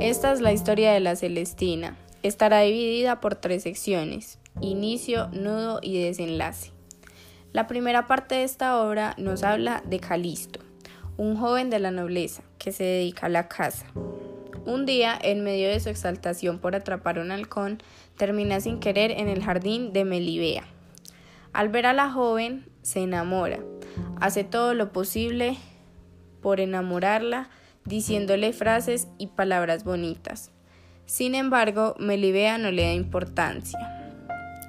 Esta es la historia de la Celestina. Estará dividida por tres secciones, inicio, nudo y desenlace. La primera parte de esta obra nos habla de Calisto, un joven de la nobleza que se dedica a la caza. Un día, en medio de su exaltación por atrapar un halcón, termina sin querer en el jardín de Melibea. Al ver a la joven, se enamora, hace todo lo posible por enamorarla, diciéndole frases y palabras bonitas. Sin embargo, Melibea no le da importancia.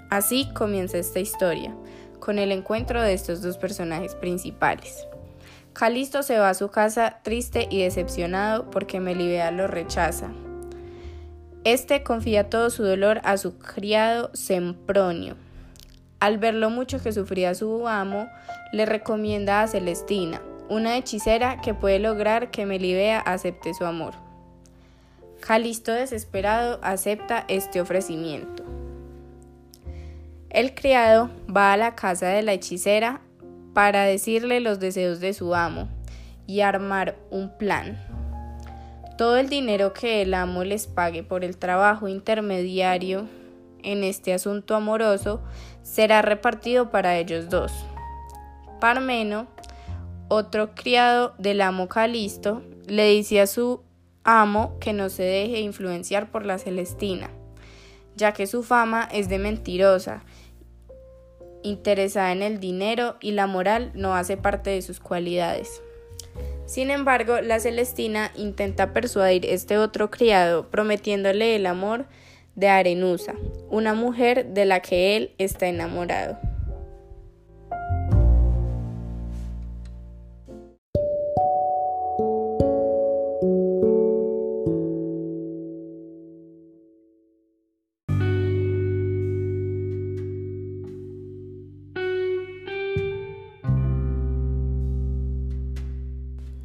Así comienza esta historia, con el encuentro de estos dos personajes principales. Calisto se va a su casa triste y decepcionado porque Melibea lo rechaza. Este confía todo su dolor a su criado Sempronio. Al ver lo mucho que sufría su amo, le recomienda a Celestina, una hechicera que puede lograr que Melibea acepte su amor. Calisto desesperado acepta este ofrecimiento. El criado va a la casa de la hechicera para decirle los deseos de su amo y armar un plan. Todo el dinero que el amo les pague por el trabajo intermediario en este asunto amoroso será repartido para ellos dos. Parmeno otro criado del amo Calisto le dice a su amo que no se deje influenciar por la Celestina, ya que su fama es de mentirosa, interesada en el dinero y la moral no hace parte de sus cualidades. Sin embargo, la Celestina intenta persuadir este otro criado prometiéndole el amor de Arenusa, una mujer de la que él está enamorado.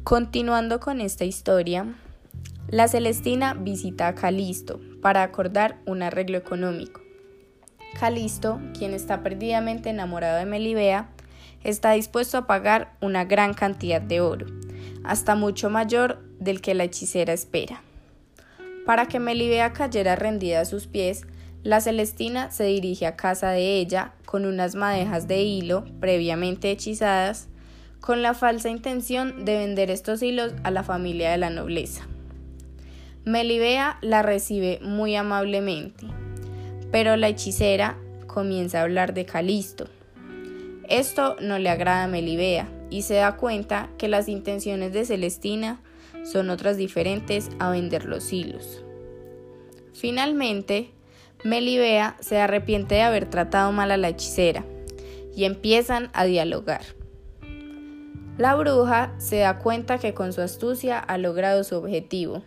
Continuando con esta historia, la Celestina visita a Calisto para acordar un arreglo económico. Calisto, quien está perdidamente enamorado de Melibea, está dispuesto a pagar una gran cantidad de oro, hasta mucho mayor del que la hechicera espera. Para que Melibea cayera rendida a sus pies, la Celestina se dirige a casa de ella con unas madejas de hilo previamente hechizadas con la falsa intención de vender estos hilos a la familia de la nobleza. Melibea la recibe muy amablemente, pero la hechicera comienza a hablar de Calisto. Esto no le agrada a Melibea y se da cuenta que las intenciones de Celestina son otras diferentes a vender los hilos. Finalmente, Melibea se arrepiente de haber tratado mal a la hechicera y empiezan a dialogar. La bruja se da cuenta que con su astucia ha logrado su objetivo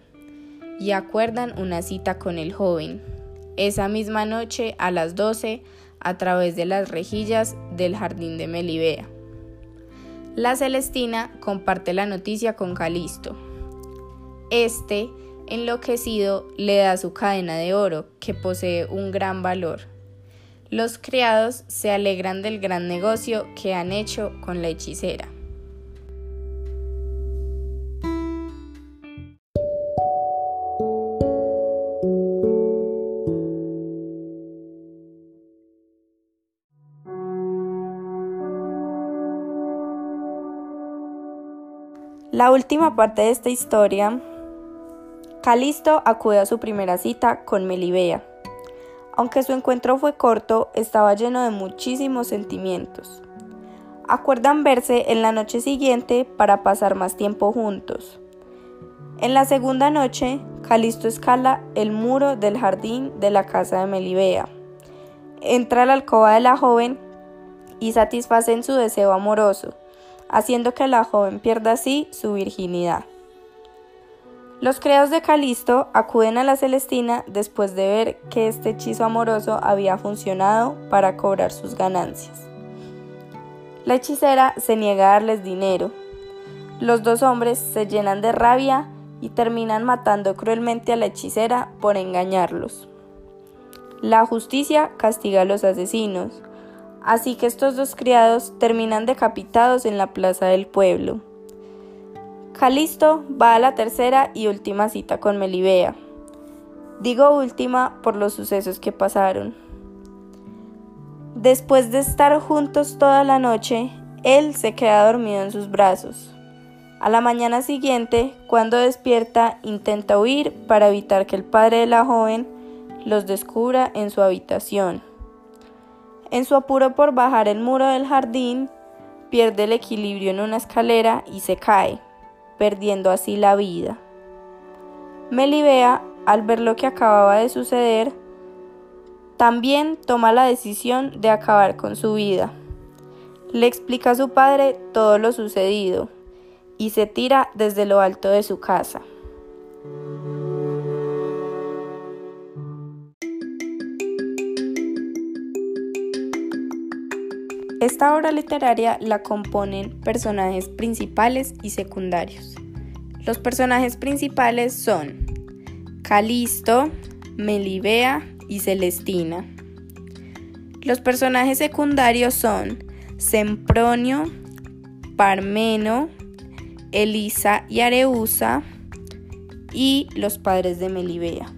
y acuerdan una cita con el joven. Esa misma noche a las 12 a través de las rejillas del jardín de Melibea. La Celestina comparte la noticia con Calisto. Este, enloquecido, le da su cadena de oro, que posee un gran valor. Los criados se alegran del gran negocio que han hecho con la hechicera. La última parte de esta historia, Calisto acude a su primera cita con Melibea. Aunque su encuentro fue corto, estaba lleno de muchísimos sentimientos. Acuerdan verse en la noche siguiente para pasar más tiempo juntos. En la segunda noche, Calisto escala el muro del jardín de la casa de Melibea. Entra a la alcoba de la joven y satisfacen su deseo amoroso haciendo que la joven pierda así su virginidad. Los criados de Calisto acuden a la Celestina después de ver que este hechizo amoroso había funcionado para cobrar sus ganancias. La hechicera se niega a darles dinero. Los dos hombres se llenan de rabia y terminan matando cruelmente a la hechicera por engañarlos. La justicia castiga a los asesinos, así que estos dos criados terminan decapitados en la plaza del pueblo. Calisto va a la tercera y última cita con Melibea, Digo última por los sucesos que pasaron. Después de estar juntos toda la noche, él se queda dormido en sus brazos. A la mañana siguiente, cuando despierta, intenta huir para evitar que el padre de la joven los descubra en su habitación. En su apuro por bajar el muro del jardín, pierde el equilibrio en una escalera y se cae, perdiendo así la vida. Melibea, al ver lo que acababa de suceder, también toma la decisión de acabar con su vida. Le explica a su padre todo lo sucedido y se tira desde lo alto de su casa. Esta obra literaria la componen personajes principales y secundarios. Los personajes principales son Calisto, Melibea y Celestina. Los personajes secundarios son Sempronio, Parmeno, Elisa y Areusa y los padres de Melibea.